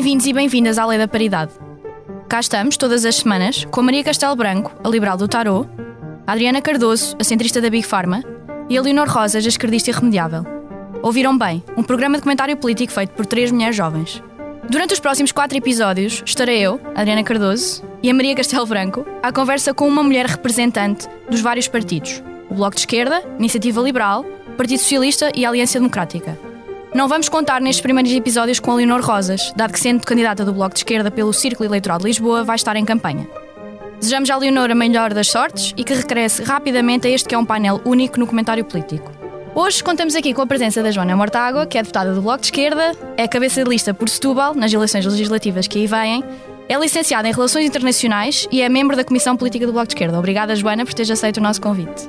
Bem-vindos e bem-vindas à Lei da Paridade. Cá estamos, todas as semanas, com Maria Castelo Branco, a liberal do Tarot, a Adriana Cardoso, a centrista da Big Pharma, e a Leonor Rosas, a esquerdista irremediável. Ouviram bem, um programa de comentário político feito por três mulheres jovens. Durante os próximos quatro episódios, estarei eu, Adriana Cardoso, e a Maria Castelo Branco, à conversa com uma mulher representante dos vários partidos: o Bloco de Esquerda, Iniciativa Liberal, Partido Socialista e Aliança Democrática. Não vamos contar nestes primeiros episódios com a Leonor Rosas, dado que, sendo candidata do Bloco de Esquerda pelo Círculo Eleitoral de Lisboa, vai estar em campanha. Desejamos à Leonor a melhor das sortes e que regresse rapidamente a este que é um painel único no comentário político. Hoje contamos aqui com a presença da Joana Mortágua, que é deputada do Bloco de Esquerda, é cabeça de lista por Setúbal nas eleições legislativas que aí vêm, é licenciada em Relações Internacionais e é membro da Comissão Política do Bloco de Esquerda. Obrigada, Joana, por teres aceito o nosso convite.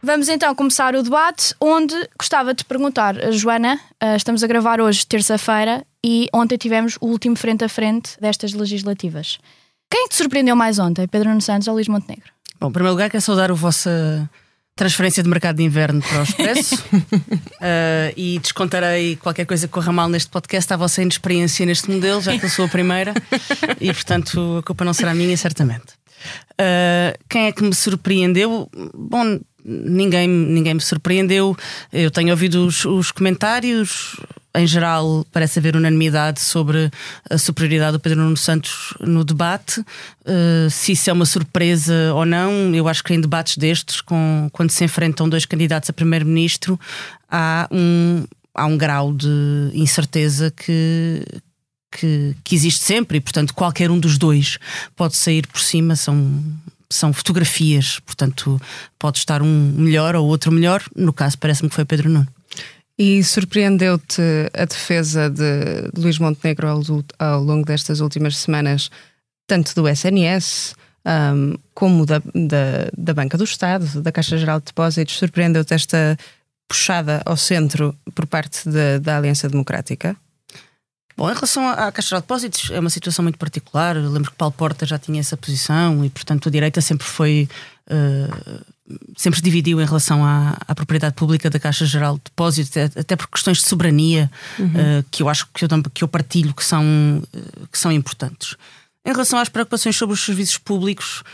Vamos então começar o debate, onde gostava de perguntar Joana, uh, estamos a gravar hoje, terça-feira, e ontem tivemos o último frente a frente destas legislativas. Quem te surpreendeu mais ontem, Pedro Nuno Santos ou Luís Montenegro? Bom, em primeiro lugar, quero saudar a vossa transferência de mercado de inverno para o Expresso uh, e descontarei qualquer coisa que corra mal neste podcast à vossa inexperiência neste modelo, já que eu sou a primeira e, portanto, a culpa não será minha, certamente. Uh, quem é que me surpreendeu? Bom, ninguém, ninguém me surpreendeu. Eu tenho ouvido os, os comentários. Em geral, parece haver unanimidade sobre a superioridade do Pedro Nuno Santos no debate. Uh, se isso é uma surpresa ou não, eu acho que em debates destes, com, quando se enfrentam dois candidatos a primeiro-ministro, há um, há um grau de incerteza que, que, que, existe sempre e, portanto, qualquer um dos dois pode sair por cima. São, são fotografias, portanto, pode estar um melhor ou outro melhor. No caso, parece-me que foi Pedro Nuno. E surpreendeu-te a defesa de Luís Montenegro ao, longo destas últimas semanas, tanto do SNS um, como da, da, da, Banca do Estado, da Caixa Geral de Depósitos? Surpreendeu-te esta puxada ao centro por parte de, da Aliança Democrática? Bom, em relação à Caixa de Depósitos, é uma situação muito particular. Eu lembro que Paulo Porta já tinha essa posição e, portanto, a direita sempre foi. Uh, sempre se dividiu em relação à, à, propriedade pública da Caixa Geral de Depósitos, até por questões de soberania, uhum. uh, que eu acho que eu, que eu partilho que são, uh, que são importantes. Em relação às preocupações sobre os serviços públicos,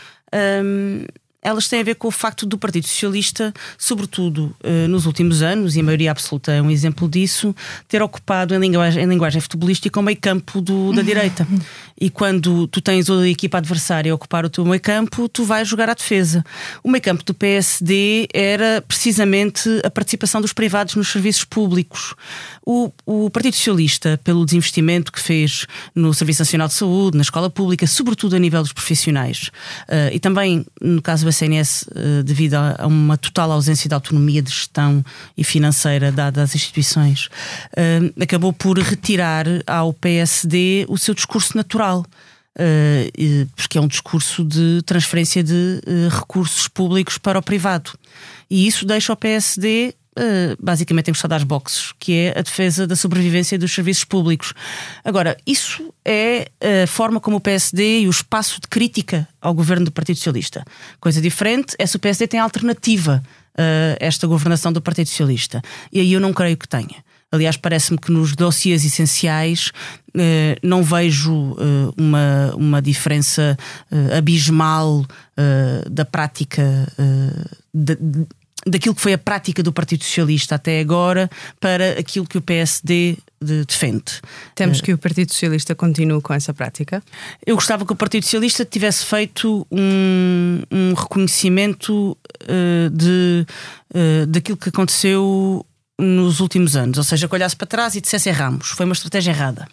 um, elas têm a ver com o facto do Partido Socialista, sobretudo eh, nos últimos anos, e a maioria absoluta é um exemplo disso, ter ocupado em linguagem, em linguagem futebolística o meio campo do, da direita. E quando tu tens a equipa adversária a ocupar o teu meio campo, tu vais jogar à defesa. O meio campo do PSD era precisamente a participação dos privados nos serviços públicos. O, o Partido Socialista, pelo desinvestimento que fez no Serviço Nacional de Saúde, na escola pública, sobretudo a nível dos profissionais, uh, e também no caso do SNS, eh, devido a uma total ausência de autonomia de gestão e financeira dada às instituições, eh, acabou por retirar ao PSD o seu discurso natural. Porque é um discurso de transferência de eh, recursos públicos para o privado. E isso deixa o PSD Uh, basicamente encostado às boxes, que é a defesa da sobrevivência dos serviços públicos. Agora, isso é a forma como o PSD e o espaço de crítica ao governo do Partido Socialista. Coisa diferente é se o PSD tem alternativa a esta governação do Partido Socialista. E aí eu não creio que tenha. Aliás, parece-me que nos dossiês essenciais eh, não vejo eh, uma, uma diferença eh, abismal da prática de, daquilo que foi a prática do Partido Socialista até agora para aquilo que o PSD defende. Temos que o Partido Socialista continue com essa prática? Eu gostava que o Partido Socialista tivesse feito um, um reconhecimento uh, de, uh, daquilo que aconteceu nos últimos anos, ou seja, que olhasse para trás e dissesse erramos, foi uma estratégia errada.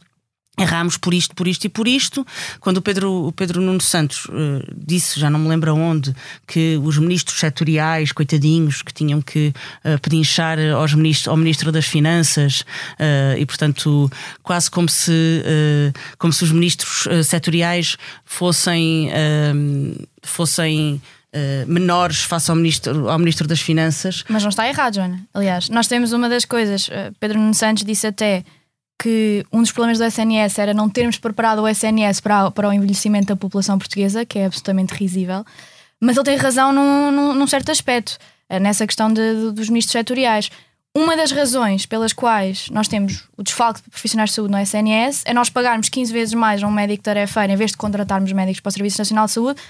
erramos por isto, por isto e por isto. Quando o Pedro, o Pedro Nuno Santos uh, disse, já não me lembro onde, que os ministros setoriais, coitadinhos, que tinham que uh, pedinchar aos ministros, ao Ministro das Finanças uh, e, portanto, quase como se, como se os ministros setoriais fossem. fossem Uh, menores face ao ministro, ao ministro das Finanças. Mas não está errado, Joana. Aliás, nós temos uma das coisas, uh, Pedro Nuno Santos disse até que um dos problemas do SNS era não termos preparado o SNS para, para o envelhecimento da população portuguesa, que é absolutamente risível. Mas ele tem razão num, num, num certo aspecto, eh, nessa questão de, dos ministros setoriais. Uma das razões pelas quais nós temos o desfalque de profissionais de saúde no SNS é nós pagarmos 15 vezes mais a um médico tarefeiro em vez de contratarmos médicos para o Serviço Nacional de Saúde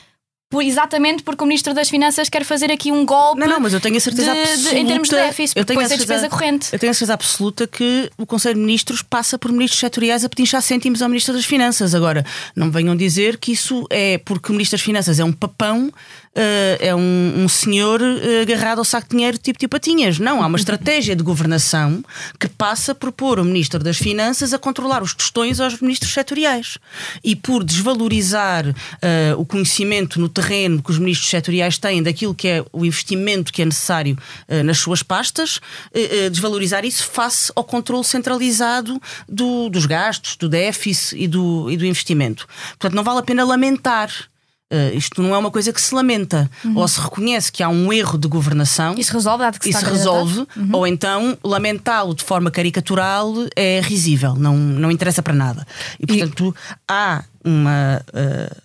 por, exatamente porque o Ministro das Finanças quer fazer aqui um golpe. Não, não, mas eu tenho a certeza de, absoluta. De, em termos de déficit, eu tenho a certeza, despesa corrente. Eu tenho a certeza absoluta que o Conselho de Ministros passa por ministros setoriais a pedinchar cêntimos ao Ministro das Finanças. Agora, não me venham dizer que isso é porque o Ministro das Finanças é um papão uh, é um, um senhor uh, agarrado ao saco de dinheiro tipo de patinhas. Não, há uma estratégia de governação que passa por pôr o Ministro das Finanças a controlar os tostões aos ministros setoriais e por desvalorizar uh, o conhecimento no terreno que os ministros setoriais têm daquilo que é o investimento que é necessário nas suas pastas, desvalorizar isso face ao controle centralizado do, dos gastos, do déficit e do, e do investimento. Portanto, não vale a pena lamentar Uh, isto não é uma coisa que se lamenta. Uhum. Ou se reconhece que há um erro de governação. Isso resolve, que se Isso resolve. Uhum. Ou então lamentá-lo de forma caricatural é risível, não, não interessa para nada. E portanto e... há uma. Uh,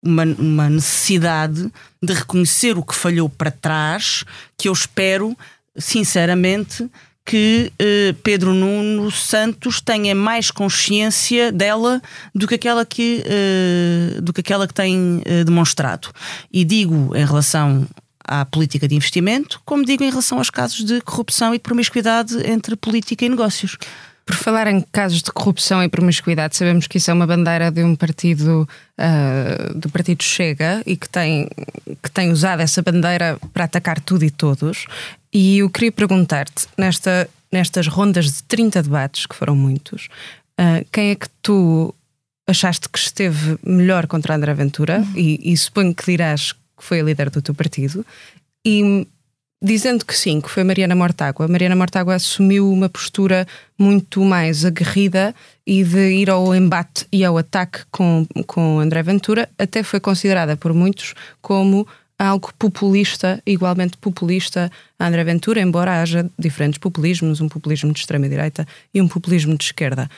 uma, uma necessidade de reconhecer o que falhou para trás, que eu espero, sinceramente, que eh, Pedro Nuno Santos tenha mais consciência dela do que aquela que, eh, do que, aquela que tem eh, demonstrado. E digo em relação à política de investimento, como digo em relação aos casos de corrupção e de promiscuidade entre política e negócios. Por falar em casos de corrupção e promiscuidade, sabemos que isso é uma bandeira de um partido uh, do partido Chega e que tem, que tem usado essa bandeira para atacar tudo e todos. E eu queria perguntar-te, nesta, nestas rondas de 30 debates, que foram muitos, uh, quem é que tu achaste que esteve melhor contra André Ventura? Uhum. E, e suponho que dirás que foi a líder do teu partido. E dizendo que sim, que foi Mariana Mortágua, Mariana Mortágua assumiu uma postura muito mais aguerrida e de ir ao embate e ao ataque com, com André Ventura, até foi considerada por muitos como algo populista, igualmente populista a André Ventura, embora haja diferentes populismos, um populismo de extrema-direita e um populismo de esquerda.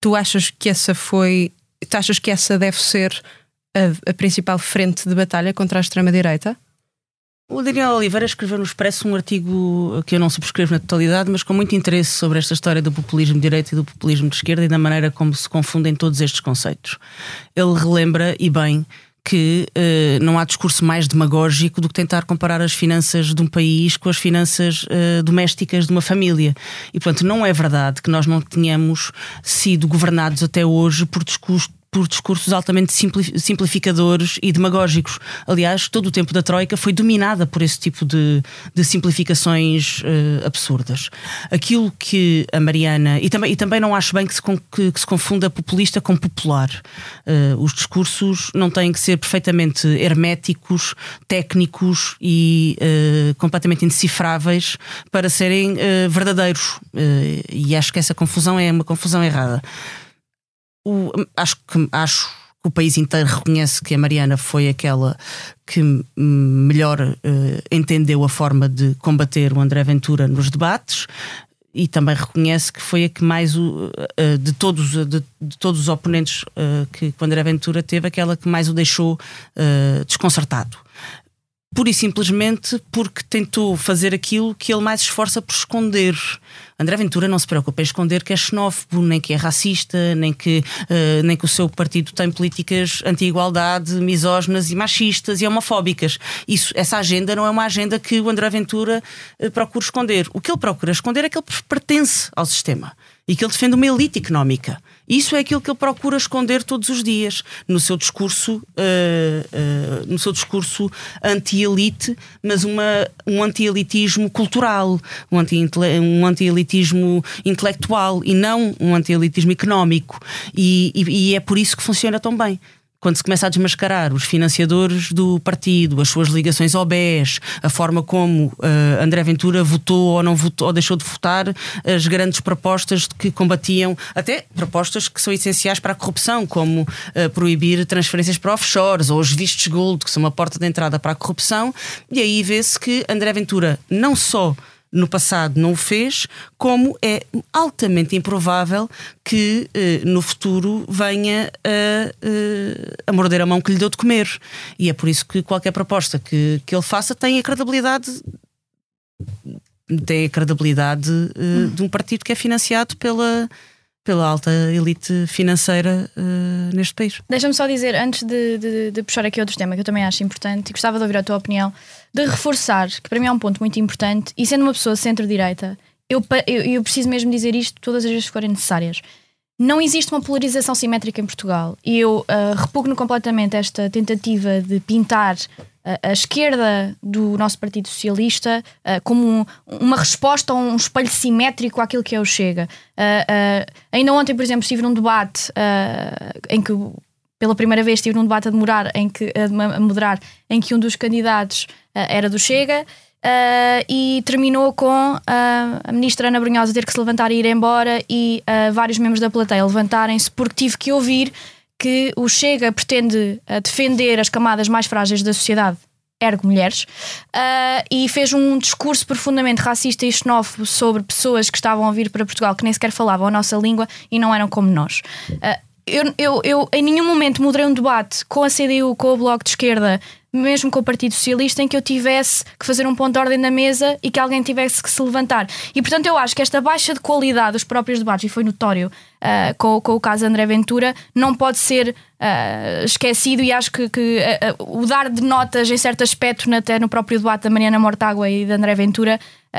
Tu achas que essa foi. Tu achas que essa deve ser a, a principal frente de batalha contra a extrema-direita? O Daniel Oliveira escreveu no Expresso um artigo que eu não subscrevo na totalidade, mas com muito interesse sobre esta história do populismo de direita e do populismo de esquerda e da maneira como se confundem todos estes conceitos. Ele relembra, e bem, que uh, não há discurso mais demagógico do que tentar comparar as finanças de um país com as finanças uh, domésticas de uma família. E, portanto, não é verdade que nós não tenhamos sido governados até hoje por discurso por discursos altamente simplificadores e demagógicos. Aliás, todo o tempo da Troika foi dominada por esse tipo de, de simplificações uh, absurdas. Aquilo que a Mariana. E também, e também não acho bem que se, que, que se confunda populista com popular. Uh, os discursos não têm que ser perfeitamente herméticos, técnicos e uh, completamente indecifráveis para serem verdadeiros. e acho que essa confusão é uma confusão errada o, acho, que, acho que o país inteiro reconhece que a Mariana foi aquela que melhor uh, entendeu a forma de combater o André Ventura nos debates e também reconhece que foi a que mais o, uh, de, todos, de, de, todos os oponentes uh, que, que o André Ventura teve, aquela que mais o deixou desconcertado pura e simplesmente porque tentou fazer aquilo que ele mais esforça por esconder. André Ventura não se preocupa em esconder que é xenófobo, nem que é racista, nem que, uh, nem que o seu partido tem políticas anti-igualdade, misóginas e machistas e homofóbicas. Isso, essa agenda não é uma agenda que o André Ventura uh, procura esconder. O que ele procura esconder é que ele pertence ao sistema e que ele defende uma elite económica. Isso é aquilo que ele procura esconder todos os dias no seu discurso, uh, uh, no seu discurso anti-elite, mas uma, um anti-elitismo cultural, um anti-elitismo um anti intelectual e não um anti-elitismo económico. E, e, e é por isso que funciona tão bem quando se começa a desmascarar os financiadores do partido, as suas ligações ao BES, a forma como uh, André Ventura votou ou não votou ou deixou de votar, as grandes propostas que combatiam, até propostas que são essenciais para a corrupção, como uh, proibir transferências para offshores ou os vistos gold, que são uma porta de entrada para a corrupção, e aí vê-se que André Ventura não só no passado não o fez, como é altamente improvável que eh, no futuro venha a, eh, a morder a mão que lhe deu de comer. E é por isso que qualquer proposta que, que ele faça tem a credibilidade tem a credibilidade eh, hum. de um partido que é financiado pela pela alta elite financeira uh, neste país. Deixa-me só dizer, antes de, de, de, puxar aqui outro tema que eu também acho importante e gostava de ouvir a tua opinião, de reforçar, que para mim é um ponto muito importante, e sendo uma pessoa centro-direita, eu, eu, eu, preciso mesmo dizer isto todas as vezes que forem necessárias. Não existe uma polarização simétrica em Portugal e eu uh, repugno completamente esta tentativa de pintar a esquerda do nosso Partido Socialista uh, como um, uma resposta a um espelho simétrico àquilo que é o Chega. Uh, uh, ainda ontem, por exemplo, estive num debate em que, pela primeira vez, estive num debate a, demorar, em que, a moderar, em que um dos candidatos era do Chega. e terminou com a ministra Ana Brunhosa ter que se levantar e ir embora e vários membros da plateia levantarem-se porque tive que ouvir que o Chega pretende uh, defender as camadas mais frágeis da sociedade, ergo mulheres, uh, e fez um discurso profundamente racista e xenófobo sobre pessoas que estavam a vir para Portugal que nem sequer falavam a nossa língua e não eram como nós. Uh, eu, eu, eu em nenhum momento moderei um debate com a CDU, com o Bloco de Esquerda, mesmo com o Partido Socialista, em que eu tivesse que fazer um ponto de ordem na mesa e que alguém tivesse que se levantar. E portanto, eu acho que esta baixa de qualidade dos próprios debates, e foi notório uh, com, com, o caso André Ventura, não pode ser uh, esquecido. E acho que, que uh, o dar de notas em certo aspecto, até no próprio debate da Mariana Mortágua e da André Ventura,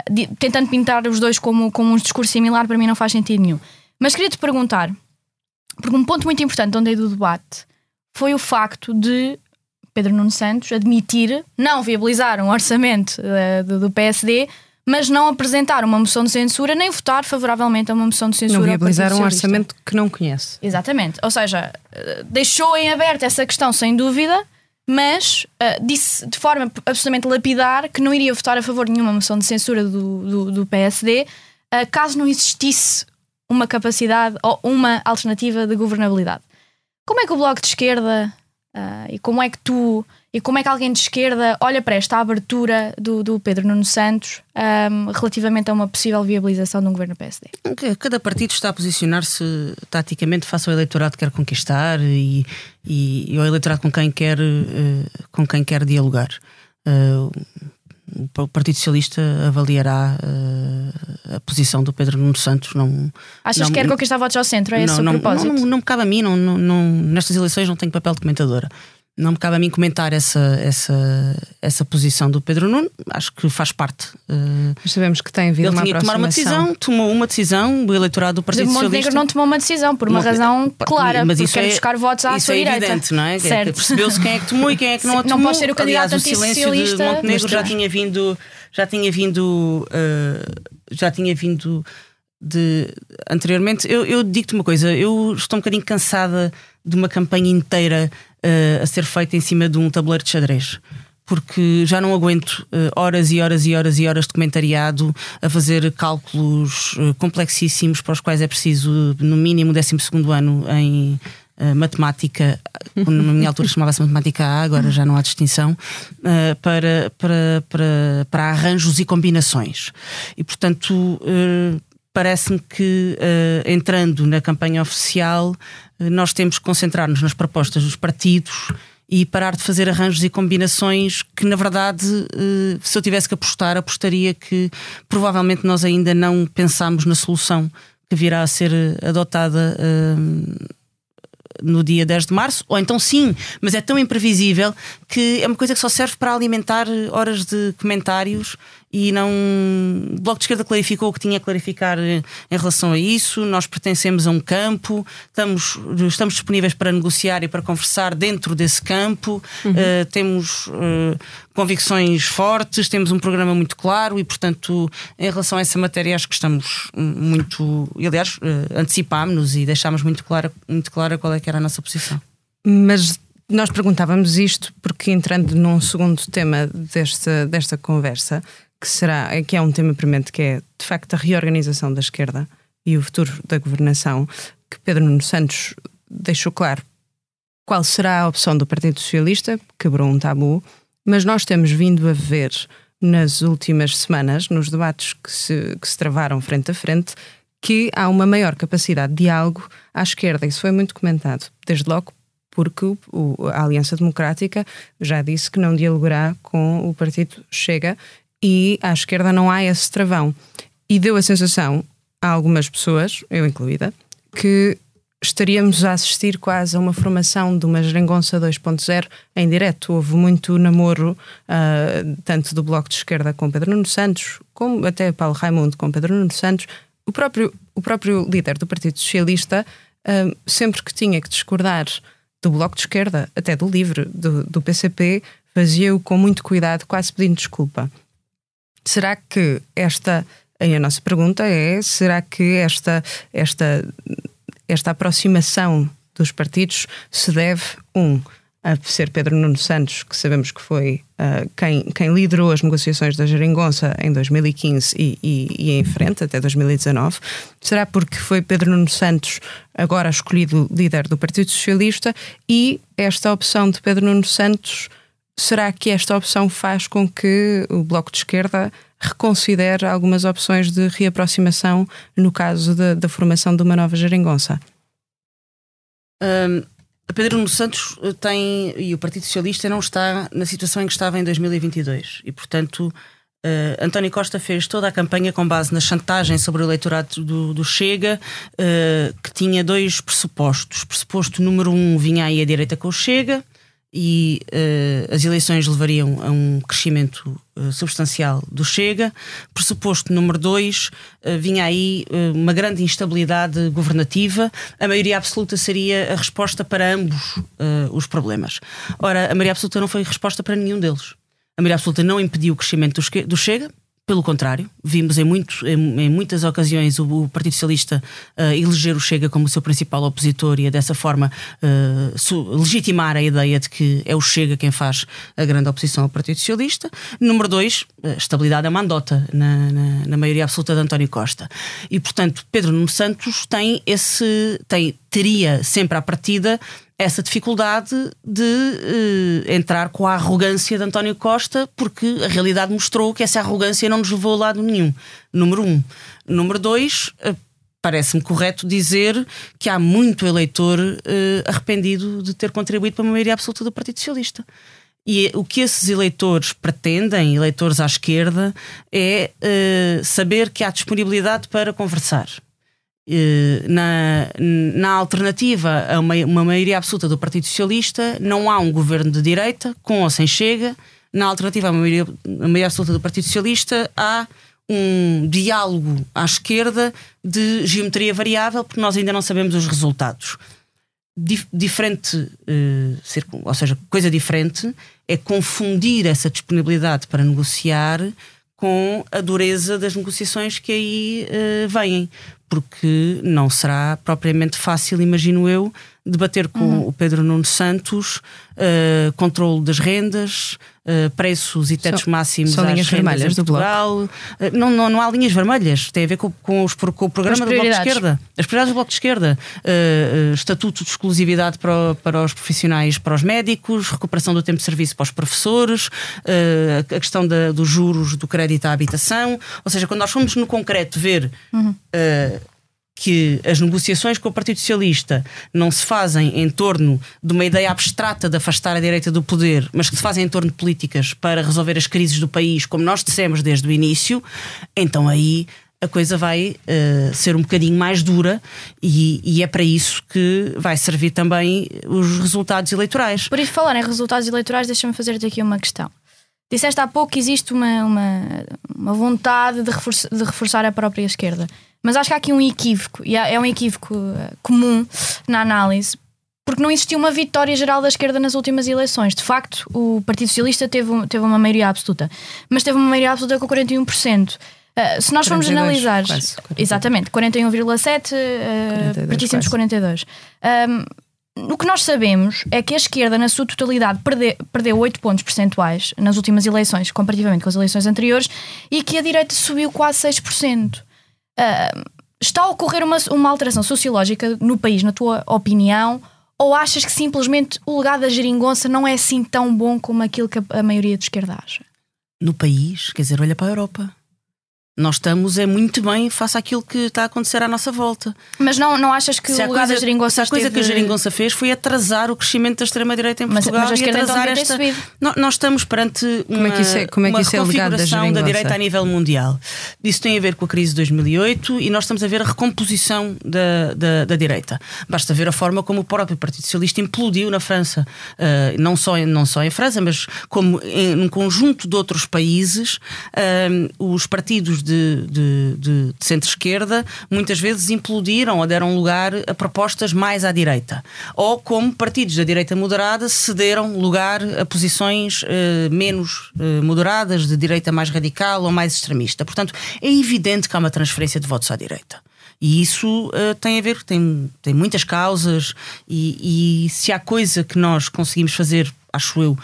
de, tentando pintar os dois como, como um discurso similar, para mim não faz sentido nenhum. Mas queria te perguntar, porque um ponto muito importante onde é do debate foi o facto de Pedro Nuno Santos admitir não viabilizar um orçamento uh, do, PSD, mas não apresentar uma moção de censura nem votar favoravelmente a uma moção de censura. Não viabilizar um orçamento que não conhece. Exatamente. Ou seja, uh, deixou em aberto essa questão sem dúvida, mas uh, disse de forma absolutamente lapidar que não iria votar a favor de nenhuma moção de censura do, do, do PSD caso não existisse uma capacidade ou uma alternativa de governabilidade. Como é que o Bloco de Esquerda Uh, e como é que tu e como é que alguém de esquerda olha para esta abertura do, do Pedro Nuno Santos um, relativamente a uma possível viabilização de um governo PSD? Cada partido está a posicionar-se taticamente face ao eleitorado que quer conquistar e, e, e ao eleitorado com quem quer, uh, com quem quer dialogar. Uh, o Partido Socialista avaliará uh, a posição do Pedro Nuno Santos. Não, Achas não, que quer conquistar votos ao centro? É esse não, o propósito? Não, não, não me cabe a mim, não, não, nestas eleições não tenho papel de comentadora não me cabe a mim comentar essa, essa, essa posição do Pedro Nuno, acho que faz parte. Uh, Mas sabemos que tem havido Ele uma tinha que tomar uma decisão, tomou uma decisão, o eleitorado do Partido Mas Socialista. Montenegro não tomou uma decisão, por uma não, razão clara, mas isso quer é, buscar votos à isso sua é direita. evidente, não é? é Percebeu-se quem é que tomou e quem é que não a tomou. Não pode ser o candidato Aliás, o silêncio de Montenegro já tinha vindo, já tinha vindo, uh, já tinha vindo de anteriormente. Eu, eu digo-te uma coisa, eu estou um bocadinho cansada de uma campanha inteira uh, a ser feita em cima de um tabuleiro de xadrez. Porque já não aguento uh, horas e horas e horas e horas de comentariado a fazer cálculos uh, complexíssimos para os quais é preciso, no mínimo, 12 ano em matemática, na minha altura chamava-se matemática A, agora já não há distinção, para, para, para, para arranjos e combinações. E, portanto, parece-me que entrando na campanha oficial nós temos que concentrar-nos nas propostas dos partidos e parar de fazer arranjos e combinações que na verdade uh, se eu tivesse que apostar apostaria que provavelmente nós ainda não pensamos na solução que virá a ser adotada no dia 10 de março, ou então sim, mas é tão imprevisível que é uma coisa que só serve para alimentar horas de comentários e não. O Bloco de Esquerda clarificou o que tinha a clarificar em relação a isso. Nós pertencemos a um campo, estamos, estamos disponíveis para negociar e para conversar dentro desse campo, uhum. uh, temos uh, convicções fortes, temos um programa muito claro e, portanto, em relação a essa matéria, acho que estamos muito. Aliás, uh, antecipámos-nos e deixámos muito clara, muito clara qual é que era a nossa posição. Mas nós perguntávamos isto porque, entrando num segundo tema desta, desta conversa, que será, que é um tema premente, que é de facto a reorganização da esquerda e o futuro da governação, que Pedro Nuno Santos deixou claro qual será a opção do Partido Socialista, quebrou um tabu, mas nós temos vindo a ver nas últimas semanas, nos debates que se, que se travaram frente a frente, que há uma maior capacidade de diálogo à esquerda. Isso foi muito comentado, desde logo porque o, a Aliança Democrática já disse que não dialogará com o Partido Chega e à esquerda não há esse travão. E deu a sensação a algumas pessoas, eu incluída, que estaríamos a assistir quase a uma formação de uma geringonça 2.0 em direto. Houve muito namoro, uh, tanto do Bloco de Esquerda com Pedro Nuno Santos, como até Paulo Raimundo com Pedro Nuno Santos. O próprio, o próprio líder do Partido Socialista, uh, sempre que tinha que discordar do Bloco de Esquerda, até do LIVRE, do, do PCP, fazia-o com muito cuidado, quase pedindo desculpa. Será que esta. A nossa pergunta é: será que esta, esta, esta aproximação dos partidos se deve, um, a ser Pedro Nuno Santos, que sabemos que foi uh, quem, quem liderou as negociações da Geringonça em 2015 e, e, e, em frente, até 2019? Será porque foi Pedro Nuno Santos agora escolhido líder do Partido Socialista e esta opção de Pedro Nuno Santos será que esta opção faz com que o Bloco de Esquerda reconsidere algumas opções de reaproximação no caso da, formação de uma nova geringonça? Um, Pedro Nuno Santos tem, e o Partido Socialista não está na situação em que estava em 2022 e, portanto, Uh, António Costa fez toda a campanha com base na chantagem sobre o eleitorado do, do Chega, uh, que tinha dois pressupostos. Pressuposto número um vinha aí a direita com o Chega, e uh, as eleições levariam a um crescimento uh, substancial do Chega. Pressuposto número dois, uh, vinha aí uma grande instabilidade governativa. A maioria absoluta seria a resposta para ambos os problemas. Ora, a maioria absoluta não foi resposta para nenhum deles. A maioria absoluta não impediu o crescimento do Chega, pelo contrário, vimos em, muito, em, em muitas ocasiões o, o Partido Socialista uh, eleger o Chega como seu principal opositor e, dessa forma, uh, legitimar a ideia de que é o Chega quem faz a grande oposição ao Partido Socialista. Número dois, estabilidade é mandota na, na, na maioria absoluta de António Costa. E, portanto, Pedro Nuno Santos tem esse. Tem, teria sempre à partida essa dificuldade de uh, entrar com a arrogância de António Costa, porque a realidade mostrou que essa arrogância não nos levou a lado nenhum. Número um. Número dois. Uh, Parece-me correto dizer que há muito eleitor uh, arrependido de ter contribuído para a maioria absoluta do Partido Socialista. E o que esses eleitores pretendem, eleitores à esquerda, é saber que há disponibilidade para conversar na, na alternativa a uma, uma maioria absoluta do Partido Socialista, não há um governo de direita, com ou sem chega. Na alternativa à maioria, a maioria absoluta do Partido Socialista, há um diálogo à esquerda de geometria variável, porque nós ainda não sabemos os resultados. Dif diferente, uh, ou seja, coisa diferente é confundir essa disponibilidade para negociar com a dureza das negociações que aí uh, vêm porque não será propriamente fácil, imagino eu, debater com uhum. o Pedro Nuno Santos uh, controle das rendas, uh, preços e tetos são, máximos são linhas vermelhas do Bloco. Uh, não, não, não há linhas vermelhas, tem a ver com, com, os, com o programa do Bloco de Esquerda. As prioridades do Bloco de Esquerda. estatuto de exclusividade para, para os profissionais, para os médicos, recuperação do tempo de serviço para os professores, a questão da, dos juros do crédito à habitação. Ou seja, quando nós fomos no concreto ver uhum que as negociações com o Partido Socialista não se fazem em torno de uma ideia abstrata de afastar a direita do poder, mas que se fazem em torno de políticas para resolver as crises do país, como nós dissemos desde o início, então aí a coisa vai uh, ser um bocadinho mais dura e, e, é para isso que vai servir também os resultados eleitorais. Por isso, falar em resultados eleitorais, deixa-me fazer-te aqui uma questão. Disseste há pouco que existe uma, uma, uma vontade de reforçar, de reforçar, a própria esquerda. Mas acho que há aqui um equívoco, e é um equívoco eh, comum na análise, porque não existiu uma vitória geral da esquerda nas últimas eleições. De facto, o Partido Socialista teve, teve uma maioria absoluta, mas teve uma maioria absoluta com 41%. Uh, eh, se nós 42, formos analisar. Quase, exatamente, 41,7, uh, pertíssimo dos 42. Um, o que nós sabemos é que a esquerda, na sua totalidade, perde, perdeu 8 pontos percentuais nas últimas eleições, comparativamente com as eleições anteriores, e que a direita subiu quase 6%. Uh, está a ocorrer uma, uma alteração sociológica no país, na tua opinião? Ou achas que simplesmente o legado da geringonça não é assim tão bom como aquilo que a, a maioria de esquerda acha? No país, quer dizer, olha para a Europa. Nós estamos é muito bem face àquilo que está a acontecer à nossa volta. Mas não, não achas que se o lugar coisa, da geringonça A coisa que a geringonça fez foi atrasar o crescimento da extrema-direita em Portugal mas, mas e atrasar esta... Nós, nós, estamos perante uma, como é que isso é, como é que isso é configuração da, da, direita a nível mundial. Isso tem a ver com a crise de 2008 e nós estamos a ver a recomposição da, da, da direita. Basta ver a forma como o próprio Partido Socialista implodiu na França. Uh, não, só, não só em França, mas como em um conjunto de outros países, uh, os partidos de, de de, centro-esquerda muitas vezes implodiram ou deram lugar a propostas mais à direita. Ou como partidos da direita moderada cederam lugar a posições eh, menos eh, moderadas, de direita mais radical ou mais extremista. Portanto, é evidente que há uma transferência de votos à direita. E isso uh, tem a ver, tem, tem muitas causas, e, e, se há coisa que nós conseguimos fazer, acho eu,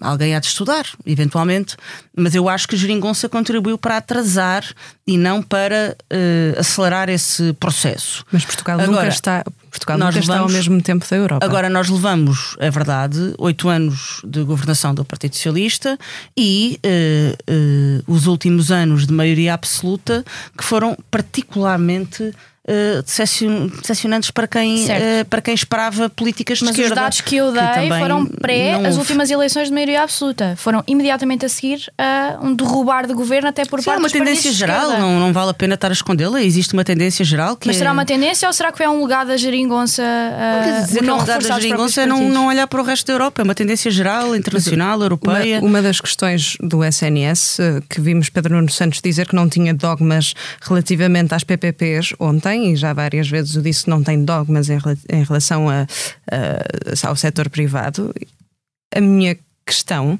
alguém há de estudar, eventualmente, mas eu acho que Geringonça contribuiu para atrasar e não para uh, acelerar esse processo. Mas Portugal agora, nunca está, Portugal nunca levamos, está ao mesmo tempo da Europa. Agora nós levamos, é verdade, oito anos de governação do Partido Socialista e uh, uh, os últimos anos de maioria absoluta que foram particularmente uh, decepcionantes para quem, uh, para quem esperava políticas de Mas esquerda. os dados que eu dei que foram pré as últimas eleições de maioria absoluta. Foram imediatamente a seguir a um derrubar de governo até por Sim, parte é uma tendência geral, não, não vale a pena estar a escondê-la. Existe uma tendência geral que Mas é... será uma tendência ou será que foi um legado da geringonça? Uh, Quer dizer, não legado da geringonça é não, não olhar para o resto da Europa. É uma tendência geral, internacional, europeia. Uma, uma das questões do SNS eh, que vimos Pedro Nuno Santos dizer que não tinha dogmas relativamente às PPPs ontem e já várias vezes o disse, não tem dogmas em, em relação a, a, ao setor privado. A minha questão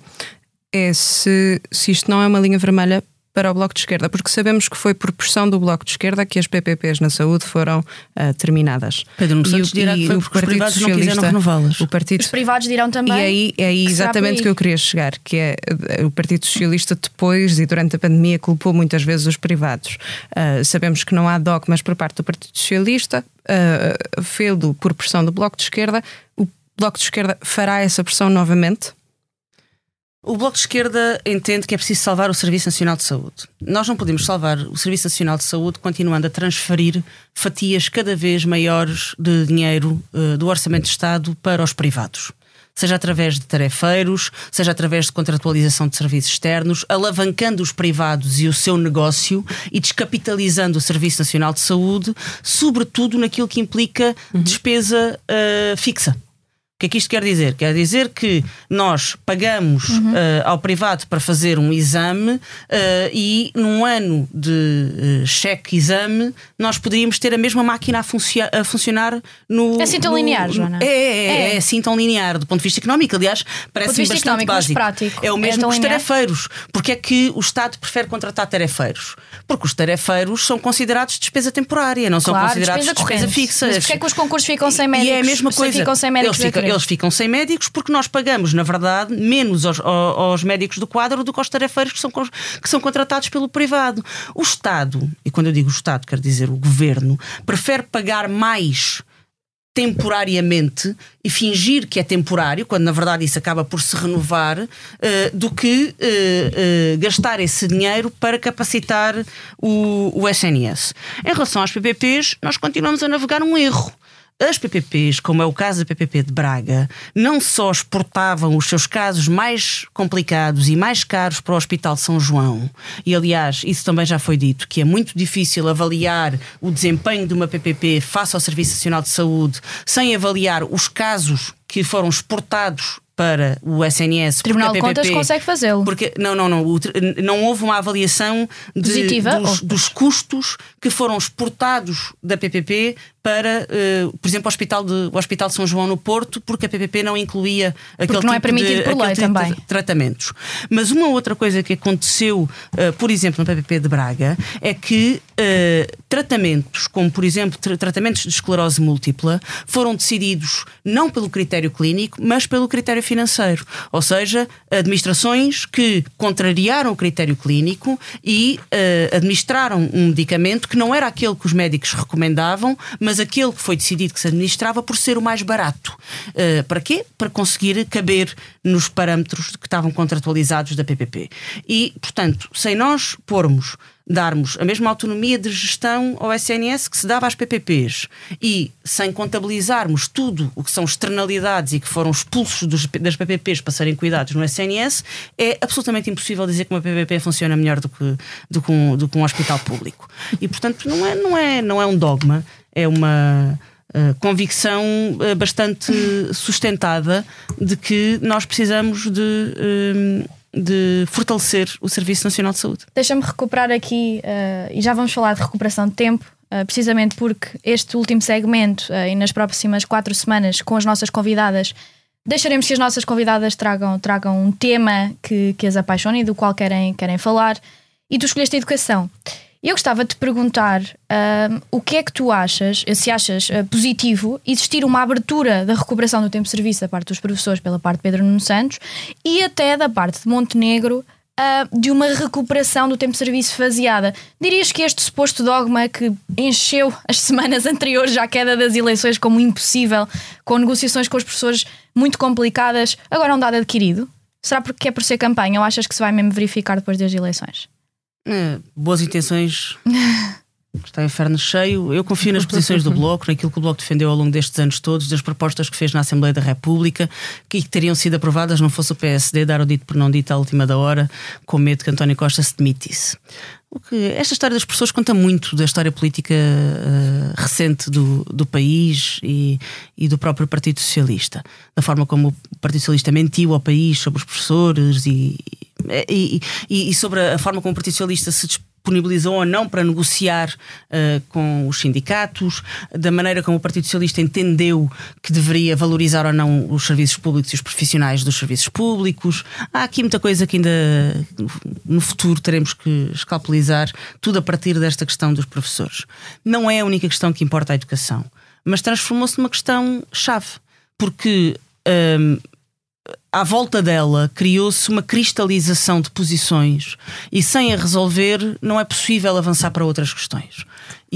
é se, se isto não é uma linha vermelha para o Bloco de Esquerda, porque sabemos que foi por pressão do Bloco de Esquerda que as PPPs na saúde foram uh, terminadas. Pedro Nuno Santos dirá que foi porque os privados não quiseram renová-las. O Partido... Os privados dirão também. E aí é aí exatamente que eu queria chegar, que é o Partido Socialista depois e durante a pandemia culpou muitas vezes os privados. Uh, sabemos que não há dogmas por parte do Partido Socialista, uh, fê-lo por pressão do Bloco de Esquerda. O Bloco de Esquerda fará essa pressão novamente? O Bloco de Esquerda entende que é preciso salvar o Serviço Nacional de Saúde. Nós não podemos salvar o Serviço Nacional de Saúde continuando a transferir fatias cada vez maiores de dinheiro uh, do Orçamento de Estado para os privados. Seja através de tarefeiros, seja através de contratualização de serviços externos, alavancando os privados e o seu negócio e descapitalizando o Serviço Nacional de Saúde, sobretudo naquilo que implica uhum. despesa uh, fixa. O que é que isto quer dizer? Quer dizer que nós pagamos uhum. uh, ao privado para fazer um exame uh, e num ano de uh, cheque-exame nós poderíamos ter a mesma máquina a, funci a funcionar no. É assim tão no, linear, Joana? É, é, é, é, assim tão linear do ponto de vista económico. Aliás, parece bastante básico. Prático, é o mesmo é que os tarefeiros. Porque é que o Estado prefere contratar tarefeiros? Porque os tarefeiros são considerados despesa temporária, não claro, são considerados despesa, despesa fixa. Mas porquê é que os concursos ficam sem médicos? E é a mesma coisa. Ficam sem médicos eles, ficam, eles ficam sem médicos porque nós pagamos, na verdade, menos aos, aos médicos do quadro do que aos tarefeiros que são, que são contratados pelo privado. O Estado, e quando eu digo Estado, quero dizer o governo, prefere pagar mais temporariamente e fingir que é temporário, quando na verdade isso acaba por se renovar, uh, do que uh, uh, gastar esse dinheiro para capacitar o, o SNS. Em relação às PPPs, nós continuamos a navegar um erro. As PPPs, como é o caso da PPP de Braga, não só exportavam os seus casos mais complicados e mais caros para o Hospital São João, e aliás, isso também já foi dito, que é muito difícil avaliar o desempenho de uma PPP face ao Serviço Nacional de Saúde sem avaliar os casos que foram exportados para o SNS. O Tribunal de Contas consegue fazê-lo. Porque não, não, não, não houve uma avaliação de, Positiva, dos, dos, custos que foram exportados da PPP para, uh, por exemplo, o Hospital, de, o Hospital de São João no Porto, porque a PPP não incluía aquele porque não tipo é permitido de, por lei tipo também. tratamentos. Mas uma outra coisa que aconteceu, uh, por exemplo, na PPP de Braga, é que uh, tratamentos, como por exemplo tra tratamentos de esclerose múltipla, foram decididos não pelo critério clínico, mas pelo critério financeiro. Ou seja, administrações que contrariaram o critério clínico e administraram um medicamento que não era aquele que os médicos recomendavam, mas aquele que foi decidido que se administrava por ser o mais barato. Uh, para quê? Para conseguir caber nos parâmetros que estavam contratualizados da PPP. E, portanto, sem nós pormos darmos a mesma autonomia de gestão ao SNS que se dava às PPPs e sem contabilizarmos tudo o que são externalidades e que foram expulsos dos, das PPPs para serem cuidados no SNS, é absolutamente impossível dizer que uma PPP funciona melhor do que, do que, um, do que um hospital público. E, portanto, não é, não é, não é um dogma, é uma. Uh, convicção uh, bastante sustentada de que nós precisamos de uh, de fortalecer o Serviço Nacional de Saúde. Deixa-me recuperar aqui, uh, e já vamos falar de recuperação de tempo, uh, precisamente porque este último segmento uh, e nas próximas quatro semanas com as nossas convidadas, deixaremos que as nossas convidadas tragam, tragam um tema que, que as apaixone e do qual querem, querem falar. E tu escolheste a educação. Eu gostava de te perguntar o que é que tu achas, se achas uh, positivo existir uma abertura da recuperação do tempo de serviço da parte dos professores pela parte de Pedro Nuno Santos e até da parte de Montenegro uh, de uma recuperação do tempo de serviço faseada. Dirias que este suposto dogma que encheu as semanas anteriores à queda das eleições como impossível, com negociações com os professores muito complicadas, agora é um dado adquirido? Será porque é por ser campanha ou achas que se vai mesmo verificar depois das eleições? É, boas intenções. Está o inferno cheio. Eu confio nas posições do Bloco, naquilo que o Bloco defendeu ao longo destes anos todos, das propostas que fez na Assembleia da República, que teriam sido aprovadas não fosse o PSD dar o dito por não dito à última da hora, com medo que António Costa se demitisse. O que, esta história das pessoas conta muito da história política uh, recente do, do país e, e, do próprio Partido Socialista. Da forma como o Partido Socialista mentiu ao país sobre os professores e, e, e sobre a forma como o Partido Socialista se disponibilizou ou não para negociar uh, com os sindicatos, da maneira como o Partido Socialista entendeu que deveria valorizar ou não os serviços públicos e os profissionais dos serviços públicos. Há aqui muita coisa que ainda no futuro teremos que escalpelizar, tudo a partir desta questão dos professores. Não é a única questão que importa a educação, mas transformou-se numa questão chave, porque. Um, à volta dela criou-se uma cristalização de posições e sem a resolver não é possível avançar para outras questões.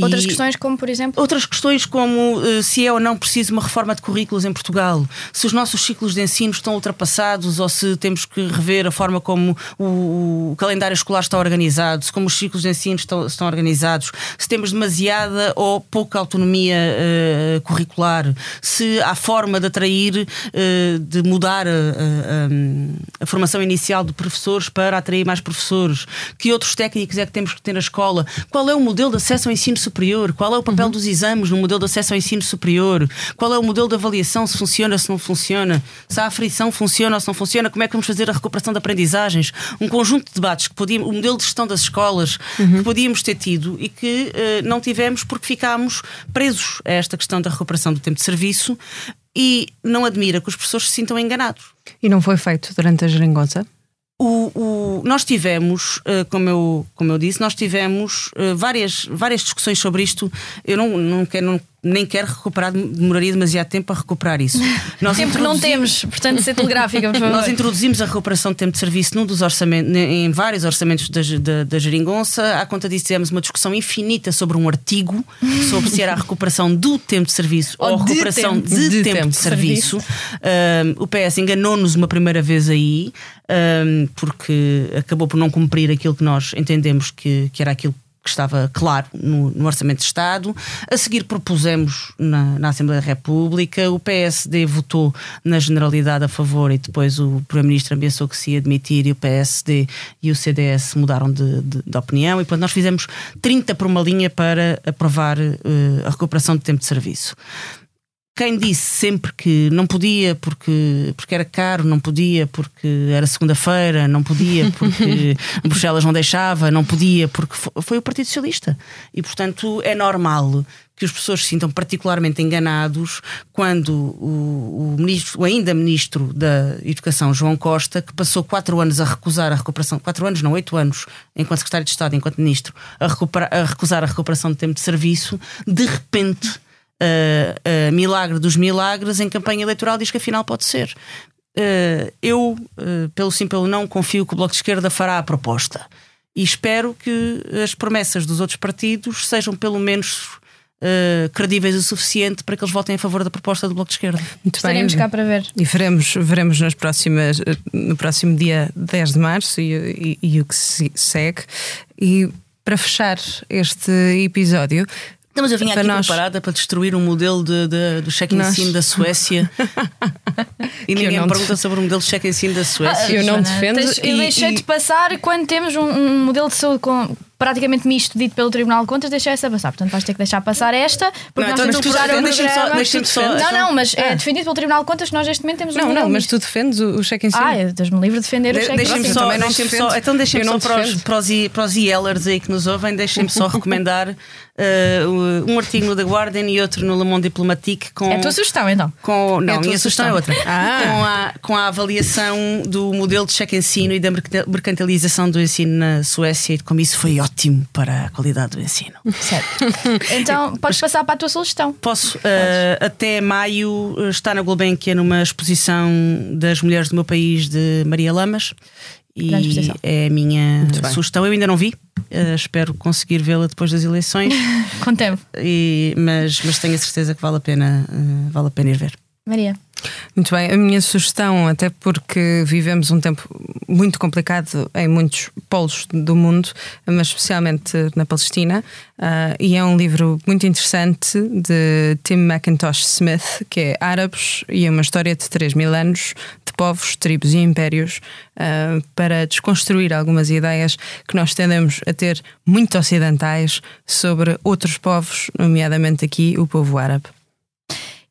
Outras questões, como por exemplo? Outras questões, como uh, se é ou não preciso uma reforma de currículos em Portugal, se os nossos ciclos de ensino estão ultrapassados ou se temos que rever a forma como o, o calendário escolar está organizado, se como os ciclos de ensino estão, estão organizados, se temos demasiada ou pouca autonomia uh, curricular, se há forma de atrair, uh, de mudar a, a, a formação inicial de professores para atrair mais professores, que outros técnicos é que temos que ter na escola, qual é o modelo de acesso ao ensino superior? Qual é o papel uhum. dos exames no modelo de acesso ao ensino superior? Qual é o modelo de avaliação? Se funciona, se não funciona? Se a aflição funciona ou se não funciona? Como é que vamos fazer a recuperação de aprendizagens? Um conjunto de debates que podíamos, o modelo de gestão das escolas uhum. que podíamos ter tido e que uh, não tivemos porque ficámos presos a esta questão da recuperação do tempo de serviço e não admira que os professores se sintam enganados. E não foi feito durante a geringonça? O, o, nós tivemos, uh, como, eu, como eu disse, nós tivemos uh, várias, várias discussões sobre isto. Eu não, não quero, não nem quero recuperar, demoraria demasiado tempo a recuperar isso. Nós tempo não temos, portanto, ser telegráfica, por favor. Nós introduzimos a recuperação de tempo de serviço num dos orçamentos, em vários orçamentos da, da, da Geringonça. À conta disso, tivemos uma discussão infinita sobre um artigo sobre se era a recuperação do tempo de serviço ou, ou a recuperação de, tempo de, de, tempo tempo de serviço. serviço. Um, o PS enganou-nos uma primeira vez aí, um, porque acabou por não cumprir aquilo que nós entendemos que, que era aquilo que que estava claro no, no, Orçamento de Estado. A seguir propusemos na, na, Assembleia da República, o PSD votou na generalidade a favor e depois o Primeiro-Ministro ameaçou que se ia admitir e o PSD e o CDS mudaram de, de, de opinião e portanto nós fizemos 30 por uma linha para aprovar uh, a recuperação de tempo de serviço quem disse sempre que não podia porque, porque era caro, não podia porque era segunda-feira, não podia porque Bruxelas não deixava, não podia porque foi o Partido Socialista. E, portanto, é normal que as pessoas se sintam particularmente enganados quando o, o, ministro, o ainda ministro da Educação, João Costa, que passou quatro anos a recusar a recuperação, quatro anos, não, oito anos, enquanto secretário de Estado, enquanto ministro, a, a recusar a recuperação de tempo de serviço, de repente uh, uh, milagre dos milagres em campanha eleitoral diz que afinal pode ser. Uh, eu, pelo sim, pelo não, confio que o Bloco de Esquerda fará a proposta. E espero que as promessas dos outros partidos sejam pelo menos Uh, credíveis o suficiente para que eles votem a favor da proposta do Bloco de Esquerda. Muito Estaremos bem. cá para ver. E veremos, veremos nas próximas, no próximo dia 10 de março e, e, e o que se segue. E para fechar este episódio, não, mas eu vinha aqui nós... preparada para destruir um modelo de, de, do check in sim da Suécia e ninguém me pergunta sobre o modelo de check in sim da Suécia. Ah, eu não defendo. eu deixei e... de passar quando temos um, um modelo de saúde com praticamente misto dito pelo Tribunal de Contas, deixei essa passar. Portanto, vais ter que deixar passar esta, porque não, nós então, temos que usar o programa. Só, só, não, não, mas é ah. defendido pelo Tribunal de Contas que nós neste momento temos Não, um não, mas tu defendes o, cheque em cima. Ah, Deus-me livre de defender de, o cheque em cima. Então deixem-me só para os, para, os, para os yellers aí que nos ouvem, deixem-me só recomendar uh, um artigo no The Guardian e outro no Le Monde Diplomatique com. É a tua sugestão, então? Com, não, é a minha sugestão é outra. Ah. Com, a, com a avaliação do modelo de cheque-ensino e da mercantilização do ensino na Suécia e de como isso foi ótimo para a qualidade do ensino. Certo. Então podes passar para a tua sugestão. Posso. Uh, até maio eh, está na Gulbenkian numa exposição das mulheres do meu país de Maria Lamas. E é a minha sugestão. Eu ainda não vi, uh, espero conseguir vê-la depois das eleições. Com tempo. E, mas, mas tenho a certeza que vale a pena, uh, vale a pena ir ver. Maria. Muito bem, a minha sugestão, até porque vivemos um tempo muito complicado em muitos polos do mundo, mas especialmente na Palestina, uh, e é um livro muito interessante de Tim McIntosh Smith, que é Árabes e uma história de 3 mil anos de povos, tribos e impérios, uh, para desconstruir algumas ideias que nós tendemos a ter muito ocidentais sobre outros povos, nomeadamente aqui o povo árabe.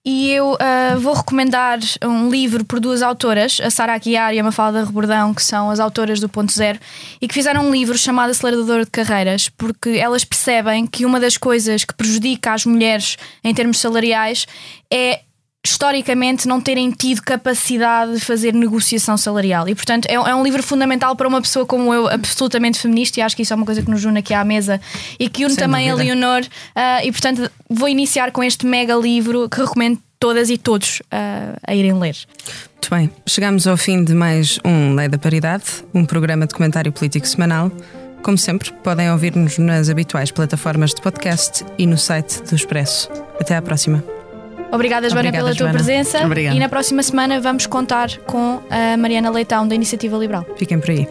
E eu uh, vou recomendar um livro por duas autoras, a Sara Aguiar e a Mafalda Rebordão, que são as autoras do Ponto Zero, e que fizeram um livro chamado Acelerador de Carreiras, porque elas percebem que uma das coisas que prejudica as mulheres em termos salariais é historicamente não terem tido capacidade de fazer negociação salarial. E, portanto, é, é, um livro fundamental para uma pessoa como eu, absolutamente feminista, e acho que isso é uma coisa que nos une aqui à mesa e que une Sem também dúvida. a Leonor. Uh, e, portanto, vou iniciar com este mega livro que recomendo todas e todos uh, a irem ler. Muito bem, chegamos ao fim de mais um Lei da Paridade, um programa de comentário político semanal. Como sempre, podem ouvir-nos nas habituais plataformas de podcast e no site do Expresso. Até à próxima. Obrigada, Joana, Obrigada, pela tua presença. Obrigado. E na próxima semana vamos contar com a Mariana Leitão, da Iniciativa Liberal. Fiquem por aí.